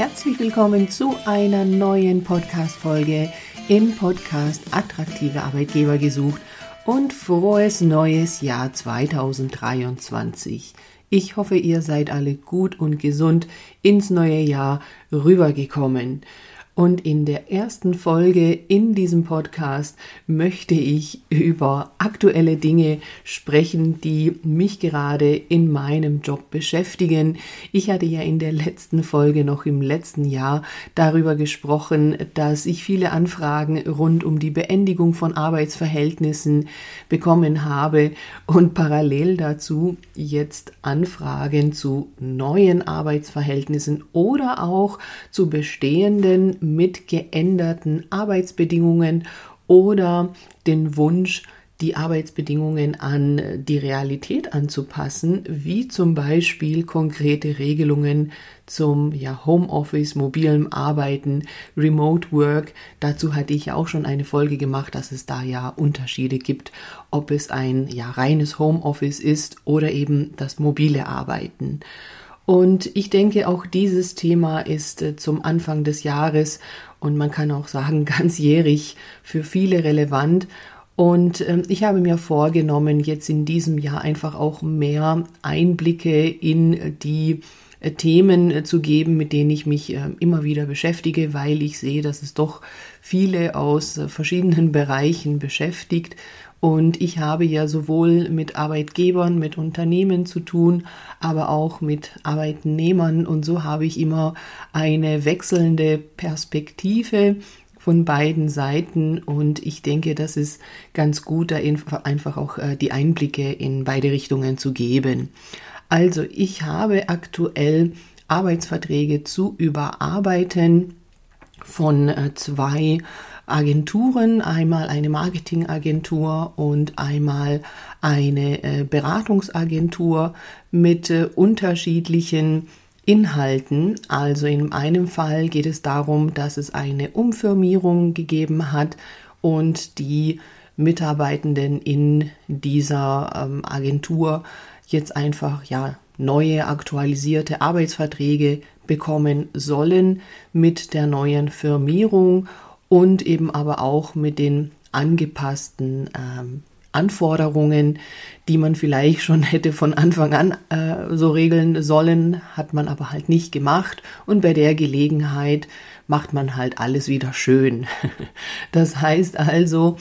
herzlich willkommen zu einer neuen Podcast-Folge im Podcast Attraktive Arbeitgeber gesucht und frohes neues Jahr 2023. Ich hoffe, ihr seid alle gut und gesund ins neue Jahr rübergekommen. Und in der ersten Folge in diesem Podcast möchte ich über aktuelle Dinge sprechen, die mich gerade in meinem Job beschäftigen. Ich hatte ja in der letzten Folge noch im letzten Jahr darüber gesprochen, dass ich viele Anfragen rund um die Beendigung von Arbeitsverhältnissen bekommen habe und parallel dazu jetzt Anfragen zu neuen Arbeitsverhältnissen oder auch zu bestehenden mit geänderten Arbeitsbedingungen oder den Wunsch, die Arbeitsbedingungen an die Realität anzupassen, wie zum Beispiel konkrete Regelungen zum ja, Homeoffice, mobilem Arbeiten, Remote Work. Dazu hatte ich ja auch schon eine Folge gemacht, dass es da ja Unterschiede gibt, ob es ein ja, reines Homeoffice ist oder eben das mobile Arbeiten. Und ich denke, auch dieses Thema ist äh, zum Anfang des Jahres und man kann auch sagen ganzjährig für viele relevant. Und ähm, ich habe mir vorgenommen, jetzt in diesem Jahr einfach auch mehr Einblicke in die äh, Themen äh, zu geben, mit denen ich mich äh, immer wieder beschäftige, weil ich sehe, dass es doch viele aus äh, verschiedenen Bereichen beschäftigt und ich habe ja sowohl mit Arbeitgebern, mit Unternehmen zu tun, aber auch mit Arbeitnehmern. Und so habe ich immer eine wechselnde Perspektive von beiden Seiten. Und ich denke, das ist ganz gut, da einfach auch äh, die Einblicke in beide Richtungen zu geben. Also ich habe aktuell Arbeitsverträge zu überarbeiten von äh, zwei Agenturen, einmal eine Marketingagentur und einmal eine äh, Beratungsagentur mit äh, unterschiedlichen Inhalten. Also in einem Fall geht es darum, dass es eine Umfirmierung gegeben hat und die Mitarbeitenden in dieser ähm, Agentur jetzt einfach ja neue aktualisierte Arbeitsverträge bekommen sollen mit der neuen Firmierung und eben aber auch mit den angepassten ähm, Anforderungen, die man vielleicht schon hätte von Anfang an äh, so regeln sollen, hat man aber halt nicht gemacht. Und bei der Gelegenheit macht man halt alles wieder schön. das heißt also,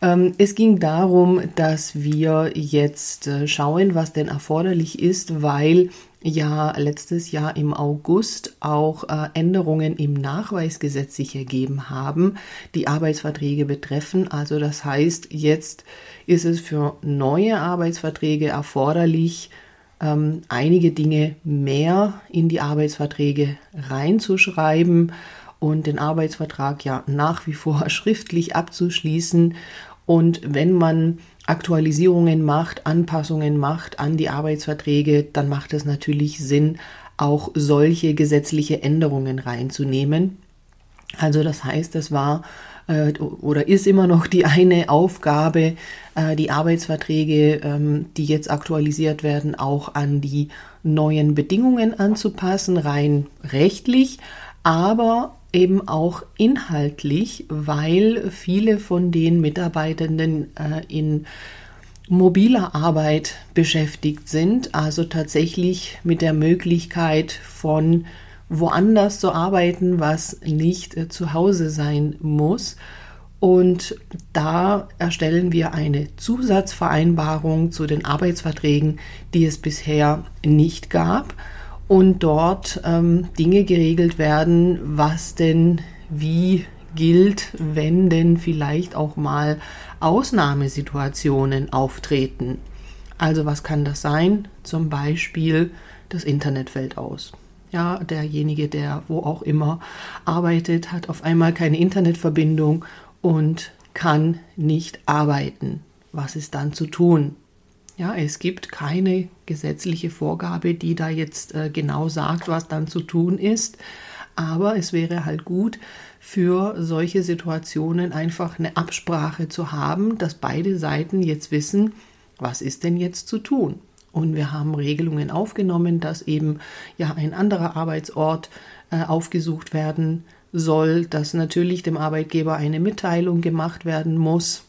ähm, es ging darum, dass wir jetzt äh, schauen, was denn erforderlich ist, weil ja letztes Jahr im August auch äh, Änderungen im Nachweisgesetz sich ergeben haben, die Arbeitsverträge betreffen. Also das heißt, jetzt ist es für neue Arbeitsverträge erforderlich, ähm, einige Dinge mehr in die Arbeitsverträge reinzuschreiben und den Arbeitsvertrag ja nach wie vor schriftlich abzuschließen. Und wenn man Aktualisierungen macht, Anpassungen macht an die Arbeitsverträge, dann macht es natürlich Sinn, auch solche gesetzliche Änderungen reinzunehmen. Also das heißt, es war äh, oder ist immer noch die eine Aufgabe, äh, die Arbeitsverträge, ähm, die jetzt aktualisiert werden, auch an die neuen Bedingungen anzupassen, rein rechtlich, aber eben auch inhaltlich, weil viele von den Mitarbeitenden äh, in mobiler Arbeit beschäftigt sind, also tatsächlich mit der Möglichkeit von woanders zu arbeiten, was nicht äh, zu Hause sein muss. Und da erstellen wir eine Zusatzvereinbarung zu den Arbeitsverträgen, die es bisher nicht gab und dort ähm, Dinge geregelt werden, was denn wie gilt, wenn denn vielleicht auch mal Ausnahmesituationen auftreten. Also was kann das sein? Zum Beispiel das Internet fällt aus. Ja, derjenige, der wo auch immer arbeitet, hat auf einmal keine Internetverbindung und kann nicht arbeiten. Was ist dann zu tun? Ja, es gibt keine gesetzliche Vorgabe, die da jetzt äh, genau sagt, was dann zu tun ist. Aber es wäre halt gut, für solche Situationen einfach eine Absprache zu haben, dass beide Seiten jetzt wissen, was ist denn jetzt zu tun. Und wir haben Regelungen aufgenommen, dass eben ja ein anderer Arbeitsort äh, aufgesucht werden soll, dass natürlich dem Arbeitgeber eine Mitteilung gemacht werden muss.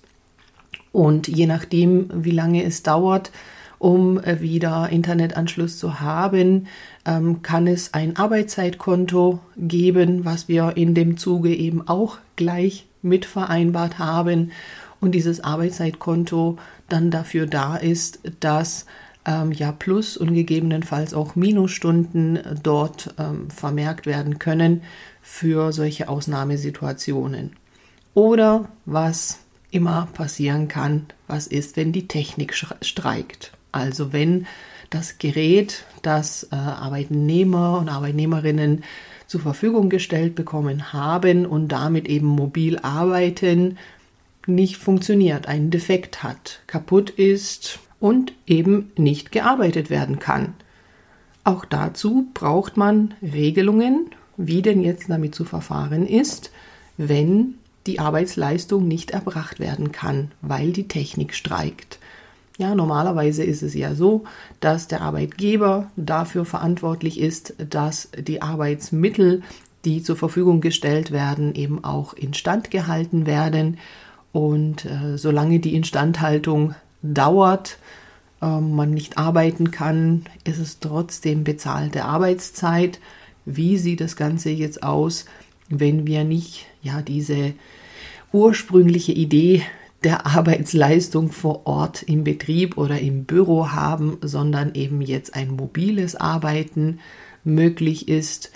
Und je nachdem, wie lange es dauert, um äh, wieder Internetanschluss zu haben, ähm, kann es ein Arbeitszeitkonto geben, was wir in dem Zuge eben auch gleich mit vereinbart haben. Und dieses Arbeitszeitkonto dann dafür da ist, dass ähm, ja Plus- und gegebenenfalls auch Minusstunden dort ähm, vermerkt werden können für solche Ausnahmesituationen. Oder was immer passieren kann, was ist, wenn die Technik streikt. Also wenn das Gerät, das äh, Arbeitnehmer und Arbeitnehmerinnen zur Verfügung gestellt bekommen haben und damit eben mobil arbeiten, nicht funktioniert, einen Defekt hat, kaputt ist und eben nicht gearbeitet werden kann. Auch dazu braucht man Regelungen, wie denn jetzt damit zu verfahren ist, wenn die Arbeitsleistung nicht erbracht werden kann, weil die Technik streikt. Ja, normalerweise ist es ja so, dass der Arbeitgeber dafür verantwortlich ist, dass die Arbeitsmittel, die zur Verfügung gestellt werden, eben auch instand gehalten werden und äh, solange die Instandhaltung dauert, äh, man nicht arbeiten kann, ist es trotzdem bezahlte Arbeitszeit. Wie sieht das Ganze jetzt aus, wenn wir nicht ja diese ursprüngliche Idee der Arbeitsleistung vor Ort im Betrieb oder im Büro haben, sondern eben jetzt ein mobiles Arbeiten möglich ist.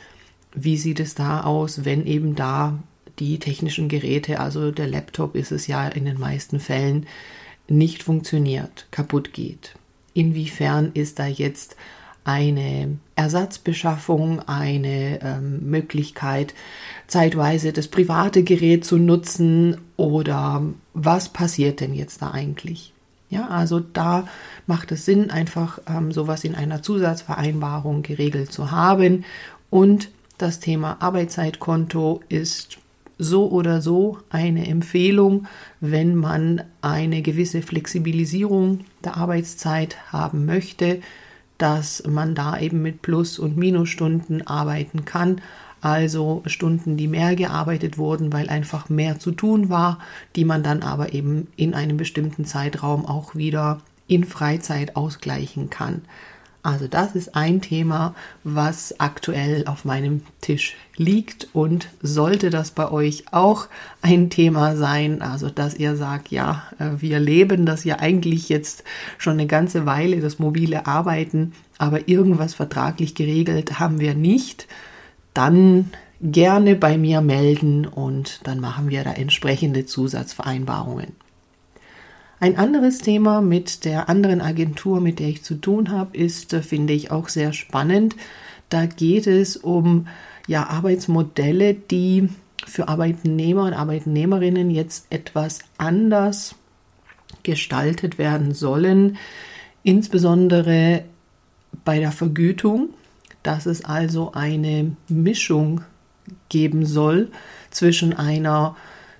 Wie sieht es da aus, wenn eben da die technischen Geräte, also der Laptop ist es ja in den meisten Fällen, nicht funktioniert, kaputt geht. Inwiefern ist da jetzt eine Ersatzbeschaffung, eine ähm, Möglichkeit, zeitweise das private Gerät zu nutzen oder was passiert denn jetzt da eigentlich? Ja, also da macht es Sinn, einfach ähm, sowas in einer Zusatzvereinbarung geregelt zu haben und das Thema Arbeitszeitkonto ist so oder so eine Empfehlung, wenn man eine gewisse Flexibilisierung der Arbeitszeit haben möchte, dass man da eben mit Plus- und Minusstunden arbeiten kann. Also Stunden, die mehr gearbeitet wurden, weil einfach mehr zu tun war, die man dann aber eben in einem bestimmten Zeitraum auch wieder in Freizeit ausgleichen kann. Also das ist ein Thema, was aktuell auf meinem Tisch liegt und sollte das bei euch auch ein Thema sein, also dass ihr sagt, ja, äh, wir leben das ja eigentlich jetzt schon eine ganze Weile, das mobile Arbeiten, aber irgendwas vertraglich geregelt haben wir nicht, dann gerne bei mir melden und dann machen wir da entsprechende Zusatzvereinbarungen. Ein anderes Thema mit der anderen Agentur, mit der ich zu tun habe, ist, äh, finde ich auch sehr spannend. Da geht es um ja, Arbeitsmodelle, die für Arbeitnehmer und Arbeitnehmerinnen jetzt etwas anders gestaltet werden sollen, insbesondere bei der Vergütung, dass es also eine Mischung geben soll zwischen einer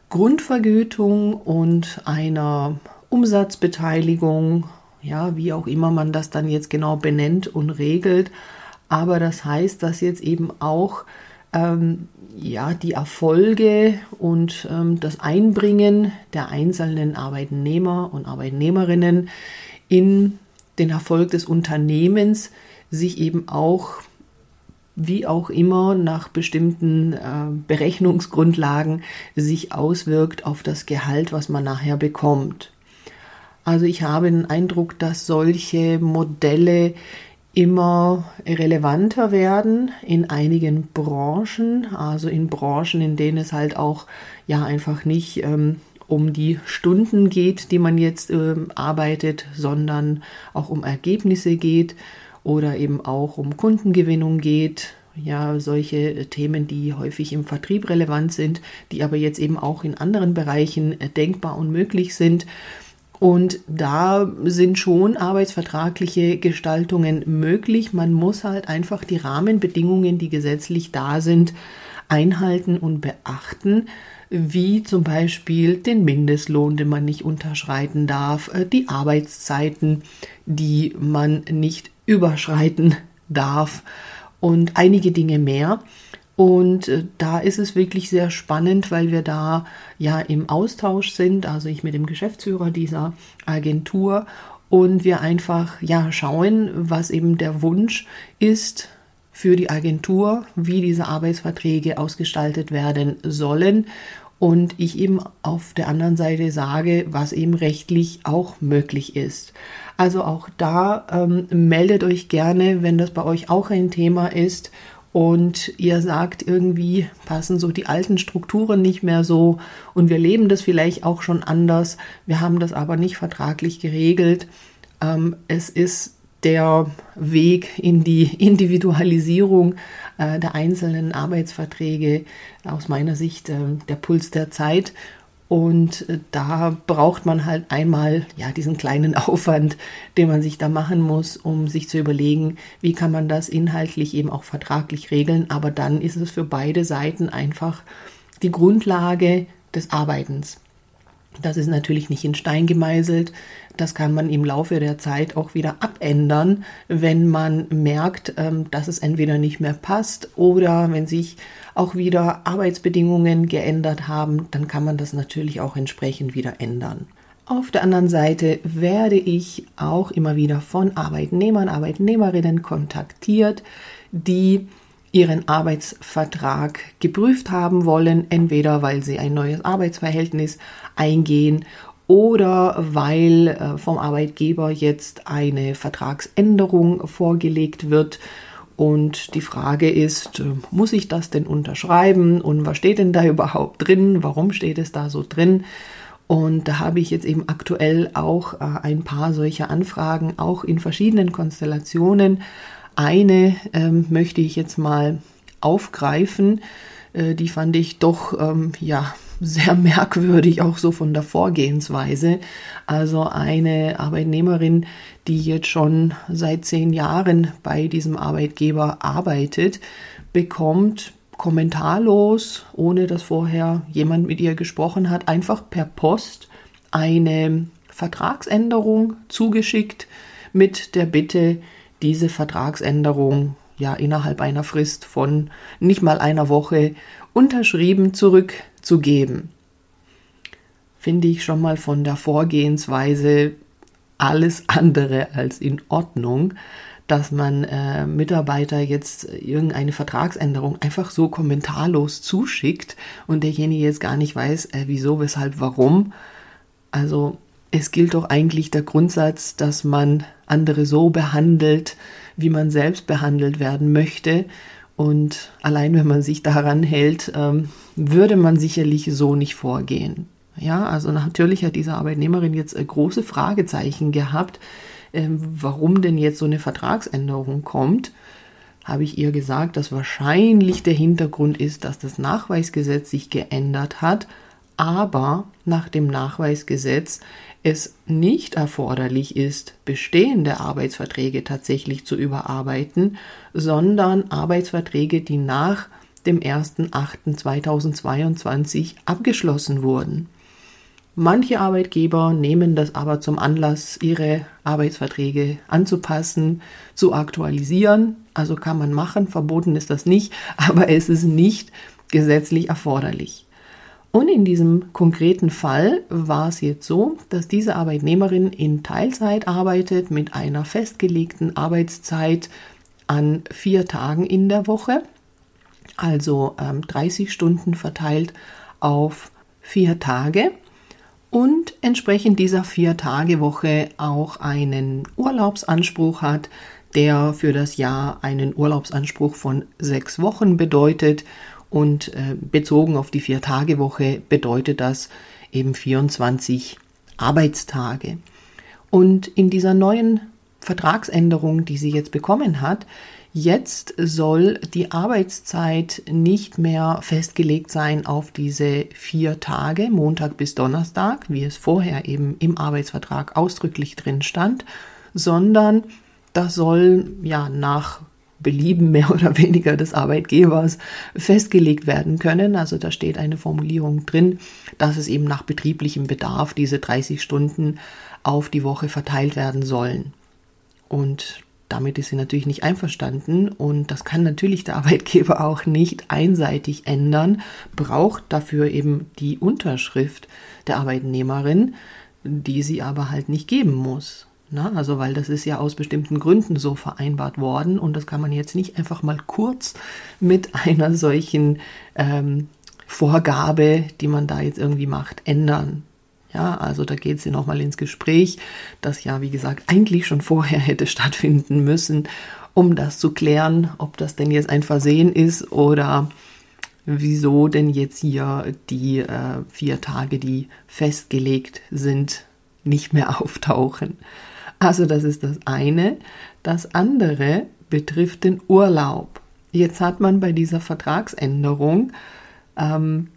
Grundvergütung und einer Umsatzbeteiligung, ja, wie auch immer man das dann jetzt genau benennt und regelt. Aber das heißt, dass jetzt eben auch ähm, ja, die Erfolge und ähm, das Einbringen der einzelnen Arbeitnehmer und Arbeitnehmerinnen in den Erfolg des Unternehmens sich eben auch wie auch immer nach bestimmten äh, Berechnungsgrundlagen sich auswirkt auf das Gehalt, was man nachher bekommt. Also ich habe den Eindruck, dass solche Modelle immer relevanter werden in einigen Branchen, also in Branchen, in denen es halt auch ja einfach nicht ähm, um die Stunden geht, die man jetzt ähm, arbeitet, sondern auch um Ergebnisse geht oder eben auch um Kundengewinnung geht. Ja, solche Themen, die häufig im Vertrieb relevant sind, die aber jetzt eben auch in anderen Bereichen äh, denkbar und möglich sind. Und da sind schon arbeitsvertragliche Gestaltungen möglich. Man muss halt einfach die Rahmenbedingungen, die gesetzlich da sind, einhalten und beachten, wie zum Beispiel den Mindestlohn, den man nicht unterschreiten darf, äh, die Arbeitszeiten, die man nicht überschreiten darf und einige Dinge mehr. Und äh, da ist es wirklich sehr spannend, weil wir da ja im Austausch sind, also ich mit dem Geschäftsführer dieser Agentur. Und wir einfach ja schauen, was eben der Wunsch ist für die Agentur, wie diese Arbeitsverträge ausgestaltet werden sollen. Und ich eben auf der anderen Seite sage, was eben rechtlich auch möglich ist. Also auch da ähm, meldet euch gerne, wenn das bei euch auch ein Thema ist und ihr sagt, irgendwie passen so die alten Strukturen nicht mehr so und wir leben das vielleicht auch schon anders, wir haben das aber nicht vertraglich geregelt. Ähm, es ist der Weg in die Individualisierung äh, der einzelnen Arbeitsverträge aus meiner Sicht äh, der Puls der Zeit. Und äh, da braucht man halt einmal ja diesen kleinen Aufwand, den man sich da machen muss, um sich zu überlegen, wie kann man das inhaltlich eben auch vertraglich regeln. Aber dann ist es für beide Seiten einfach die Grundlage des Arbeitens. Das ist natürlich nicht in Stein gemeißelt. Das kann man im Laufe der Zeit auch wieder abändern, wenn man merkt, ähm, dass es entweder nicht mehr passt oder wenn sich auch wieder Arbeitsbedingungen geändert haben, dann kann man das natürlich auch entsprechend wieder ändern. Auf der anderen Seite werde ich auch immer wieder von Arbeitnehmern, Arbeitnehmerinnen kontaktiert, die ihren Arbeitsvertrag geprüft haben wollen, entweder weil sie ein neues Arbeitsverhältnis eingehen oder weil äh, vom Arbeitgeber jetzt eine Vertragsänderung vorgelegt wird. Und die Frage ist, äh, muss ich das denn unterschreiben und was steht denn da überhaupt drin? Warum steht es da so drin? Und da habe ich jetzt eben aktuell auch äh, ein paar solcher Anfragen, auch in verschiedenen Konstellationen. Eine ähm, möchte ich jetzt mal aufgreifen. Äh, die fand ich doch ähm, ja sehr merkwürdig, auch so von der Vorgehensweise. Also eine Arbeitnehmerin, die jetzt schon seit zehn Jahren bei diesem Arbeitgeber arbeitet, bekommt kommentarlos, ohne dass vorher jemand mit ihr gesprochen hat, einfach per Post eine Vertragsänderung zugeschickt mit der Bitte, diese Vertragsänderung ja innerhalb einer Frist von nicht mal einer Woche unterschrieben zurückzugeben. Finde ich schon mal von der Vorgehensweise alles andere als in Ordnung, dass man äh, Mitarbeiter jetzt irgendeine Vertragsänderung einfach so kommentarlos zuschickt und derjenige jetzt gar nicht weiß, äh, wieso, weshalb, warum. Also es gilt doch eigentlich der Grundsatz, dass man andere so behandelt, wie man selbst behandelt werden möchte. Und allein wenn man sich daran hält, ähm, würde man sicherlich so nicht vorgehen. Ja, also natürlich hat diese Arbeitnehmerin jetzt äh, große Fragezeichen gehabt, ähm, warum denn jetzt so eine Vertragsänderung kommt. Habe ich ihr gesagt, dass wahrscheinlich der Hintergrund ist, dass das Nachweisgesetz sich geändert hat, aber nach dem Nachweisgesetz es nicht erforderlich ist, bestehende Arbeitsverträge tatsächlich zu überarbeiten, sondern Arbeitsverträge, die nach dem 1.8.2022 abgeschlossen wurden. Manche Arbeitgeber nehmen das aber zum Anlass, ihre Arbeitsverträge anzupassen, zu aktualisieren. Also kann man machen, verboten ist das nicht, aber es ist nicht gesetzlich erforderlich. Und in diesem konkreten Fall war es jetzt so, dass diese Arbeitnehmerin in Teilzeit arbeitet mit einer festgelegten Arbeitszeit an vier Tagen in der Woche, also ähm, 30 Stunden verteilt auf vier Tage und entsprechend dieser Vier-Tage-Woche auch einen Urlaubsanspruch hat, der für das Jahr einen Urlaubsanspruch von sechs Wochen bedeutet und äh, bezogen auf die Vier-Tage-Woche bedeutet das eben 24 Arbeitstage. Und in dieser neuen Vertragsänderung, die sie jetzt bekommen hat, jetzt soll die Arbeitszeit nicht mehr festgelegt sein auf diese vier Tage, Montag bis Donnerstag, wie es vorher eben im Arbeitsvertrag ausdrücklich drin stand, sondern das soll ja nach Belieben mehr oder weniger des Arbeitgebers festgelegt werden können. Also da steht eine Formulierung drin, dass es eben nach betrieblichem Bedarf diese 30 Stunden auf die Woche verteilt werden sollen. Und damit ist sie natürlich nicht einverstanden und das kann natürlich der Arbeitgeber auch nicht einseitig ändern, braucht dafür eben die Unterschrift der Arbeitnehmerin, die sie aber halt nicht geben muss. Na, also weil das ist ja aus bestimmten Gründen so vereinbart worden und das kann man jetzt nicht einfach mal kurz mit einer solchen ähm, Vorgabe, die man da jetzt irgendwie macht, ändern. Ja, also da geht sie nochmal ins Gespräch, das ja, wie gesagt, eigentlich schon vorher hätte stattfinden müssen, um das zu klären, ob das denn jetzt ein Versehen ist oder wieso denn jetzt hier die äh, vier Tage, die festgelegt sind, nicht mehr auftauchen. Also das ist das eine. Das andere betrifft den Urlaub. Jetzt hat man bei dieser Vertragsänderung ähm,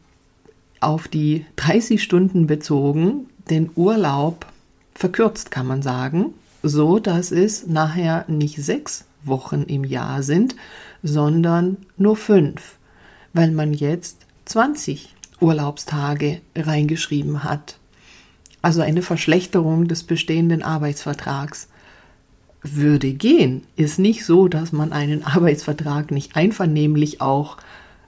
auf die 30 Stunden bezogen den Urlaub verkürzt, kann man sagen, so dass es nachher nicht sechs Wochen im Jahr sind, sondern nur fünf, weil man jetzt 20 Urlaubstage reingeschrieben hat. Also eine Verschlechterung des bestehenden Arbeitsvertrags würde gehen. Ist nicht so, dass man einen Arbeitsvertrag nicht einvernehmlich auch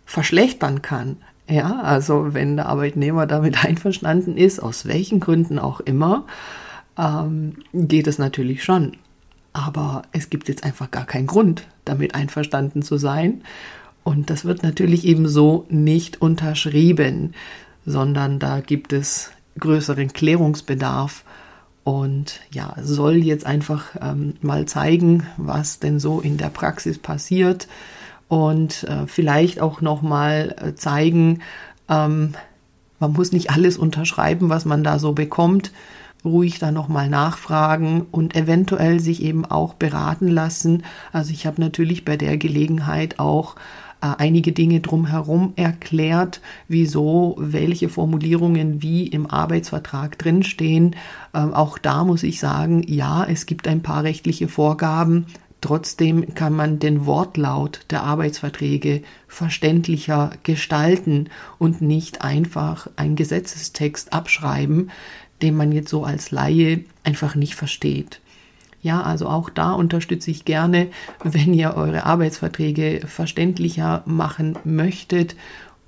verschlechtern kann. Ja, also wenn der Arbeitnehmer damit einverstanden ist, aus welchen Gründen auch immer, ähm, geht es natürlich schon. Aber es gibt jetzt einfach gar keinen Grund, damit einverstanden zu sein. Und das wird natürlich ebenso nicht unterschrieben, sondern da gibt es größeren Klärungsbedarf und ja, soll jetzt einfach ähm, mal zeigen, was denn so in der Praxis passiert und äh, vielleicht auch noch mal äh, zeigen, ähm, man muss nicht alles unterschreiben, was man da so bekommt. Ruhig da noch mal nachfragen und eventuell sich eben auch beraten lassen. Also ich habe natürlich bei der Gelegenheit auch äh, einige Dinge drumherum erklärt, wieso welche Formulierungen wie im Arbeitsvertrag drinstehen. Ähm, auch da muss ich sagen, ja, es gibt ein paar rechtliche Vorgaben, Trotzdem kann man den Wortlaut der Arbeitsverträge verständlicher gestalten und nicht einfach einen Gesetzestext abschreiben, den man jetzt so als Laie einfach nicht versteht. Ja, also auch da unterstütze ich gerne, wenn ihr eure Arbeitsverträge verständlicher machen möchtet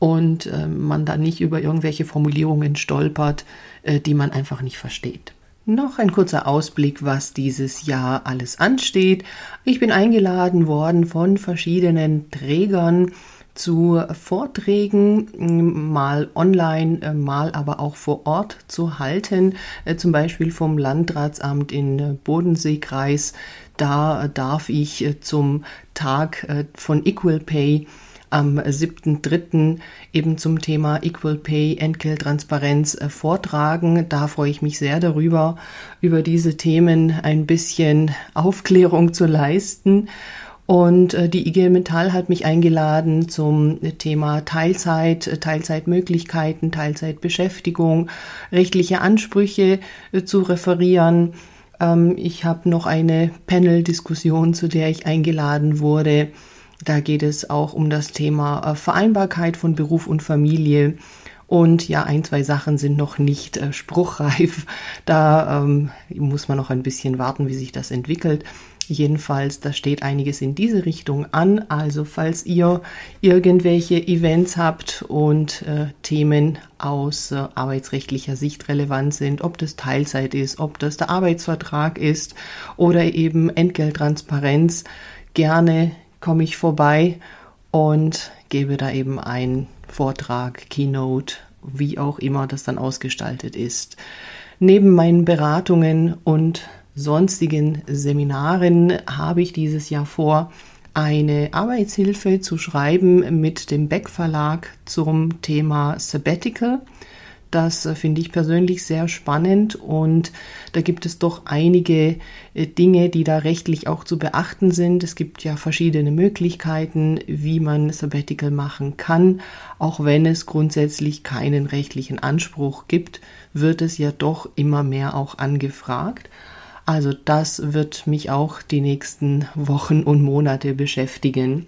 und äh, man da nicht über irgendwelche Formulierungen stolpert, äh, die man einfach nicht versteht. Noch ein kurzer Ausblick, was dieses Jahr alles ansteht. Ich bin eingeladen worden von verschiedenen Trägern zu Vorträgen, mal online, mal aber auch vor Ort zu halten, äh, zum Beispiel vom Landratsamt in Bodenseekreis. Da darf ich äh, zum Tag äh, von Equal Pay am 7.3. eben zum Thema Equal Pay, Entgelttransparenz äh, vortragen. Da freue ich mich sehr darüber, über diese Themen ein bisschen Aufklärung zu leisten. Und äh, die IG Metall hat mich eingeladen zum Thema Teilzeit, äh, Teilzeitmöglichkeiten, Teilzeitbeschäftigung, rechtliche Ansprüche zu referieren. Ähm, ich habe noch eine Panel-Diskussion, zu der ich eingeladen wurde da geht es auch um das Thema äh, Vereinbarkeit von Beruf und Familie. Und ja, ein, zwei Sachen sind noch nicht äh, spruchreif. Da ähm, muss man noch ein bisschen warten, wie sich das entwickelt. Jedenfalls, da steht einiges in diese Richtung an. Also falls ihr irgendwelche Events habt und äh, Themen aus äh, arbeitsrechtlicher Sicht relevant sind, ob das Teilzeit ist, ob das der Arbeitsvertrag ist oder eben Entgelttransparenz, gerne komme ich vorbei und gebe da eben einen Vortrag, Keynote, wie auch immer das dann ausgestaltet ist. Neben meinen Beratungen und sonstigen Seminaren habe ich dieses Jahr vor, eine Arbeitshilfe zu schreiben mit dem Beck Verlag zum Thema Sabbatical. Das äh, finde ich persönlich sehr spannend und da gibt es doch einige äh, Dinge, die da rechtlich auch zu beachten sind. Es gibt ja verschiedene Möglichkeiten, wie man Sabbatical machen kann. Auch wenn es grundsätzlich keinen rechtlichen Anspruch gibt, wird es ja doch immer mehr auch angefragt. Also das wird mich auch die nächsten Wochen und Monate beschäftigen.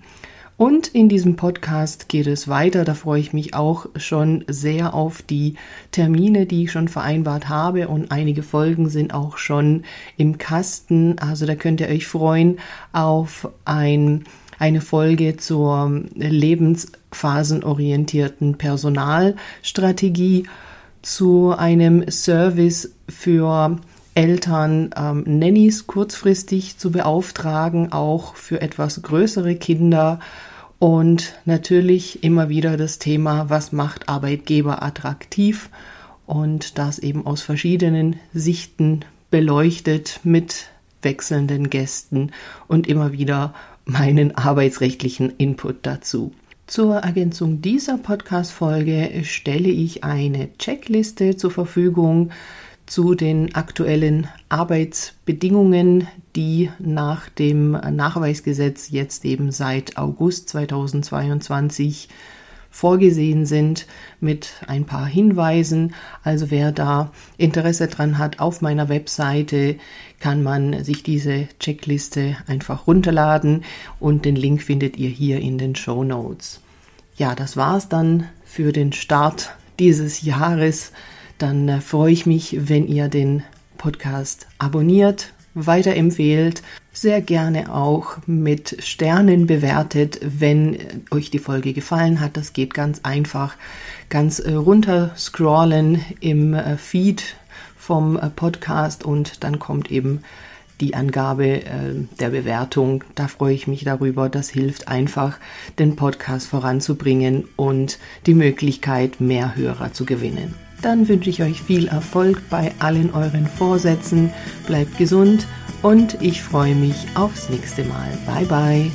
Und in diesem Podcast geht es weiter. Da freue ich mich auch schon sehr auf die Termine, die ich schon vereinbart habe. Und einige Folgen sind auch schon im Kasten. Also da könnt ihr euch freuen auf ein, eine Folge zur lebensphasenorientierten Personalstrategie, zu einem Service für Eltern ähm, Nannies kurzfristig zu beauftragen, auch für etwas größere Kinder. Und natürlich immer wieder das Thema, was macht Arbeitgeber attraktiv und das eben aus verschiedenen Sichten beleuchtet mit wechselnden Gästen und immer wieder meinen arbeitsrechtlichen Input dazu. Zur Ergänzung dieser Podcast-Folge stelle ich eine Checkliste zur Verfügung, zu den aktuellen Arbeitsbedingungen, die nach dem Nachweisgesetz jetzt eben seit August 2022 vorgesehen sind mit ein paar Hinweisen. Also wer da Interesse dran hat, auf meiner Webseite kann man sich diese Checkliste einfach runterladen und den Link findet ihr hier in den Show Notes. Ja, das war's dann für den Start dieses Jahres dann äh, freue ich mich, wenn ihr den Podcast abonniert, weiterempfehlt, sehr gerne auch mit Sternen bewertet, wenn euch die Folge gefallen hat. Das geht ganz einfach. Ganz äh, runter scrollen im äh, Feed vom Podcast und dann kommt eben die Angabe der Bewertung. Da freue ich mich darüber. Das hilft einfach, den Podcast voranzubringen und die Möglichkeit, mehr Hörer zu gewinnen. Dann wünsche ich euch viel Erfolg bei allen euren Vorsätzen. Bleibt gesund und ich freue mich aufs nächste Mal. Bye bye.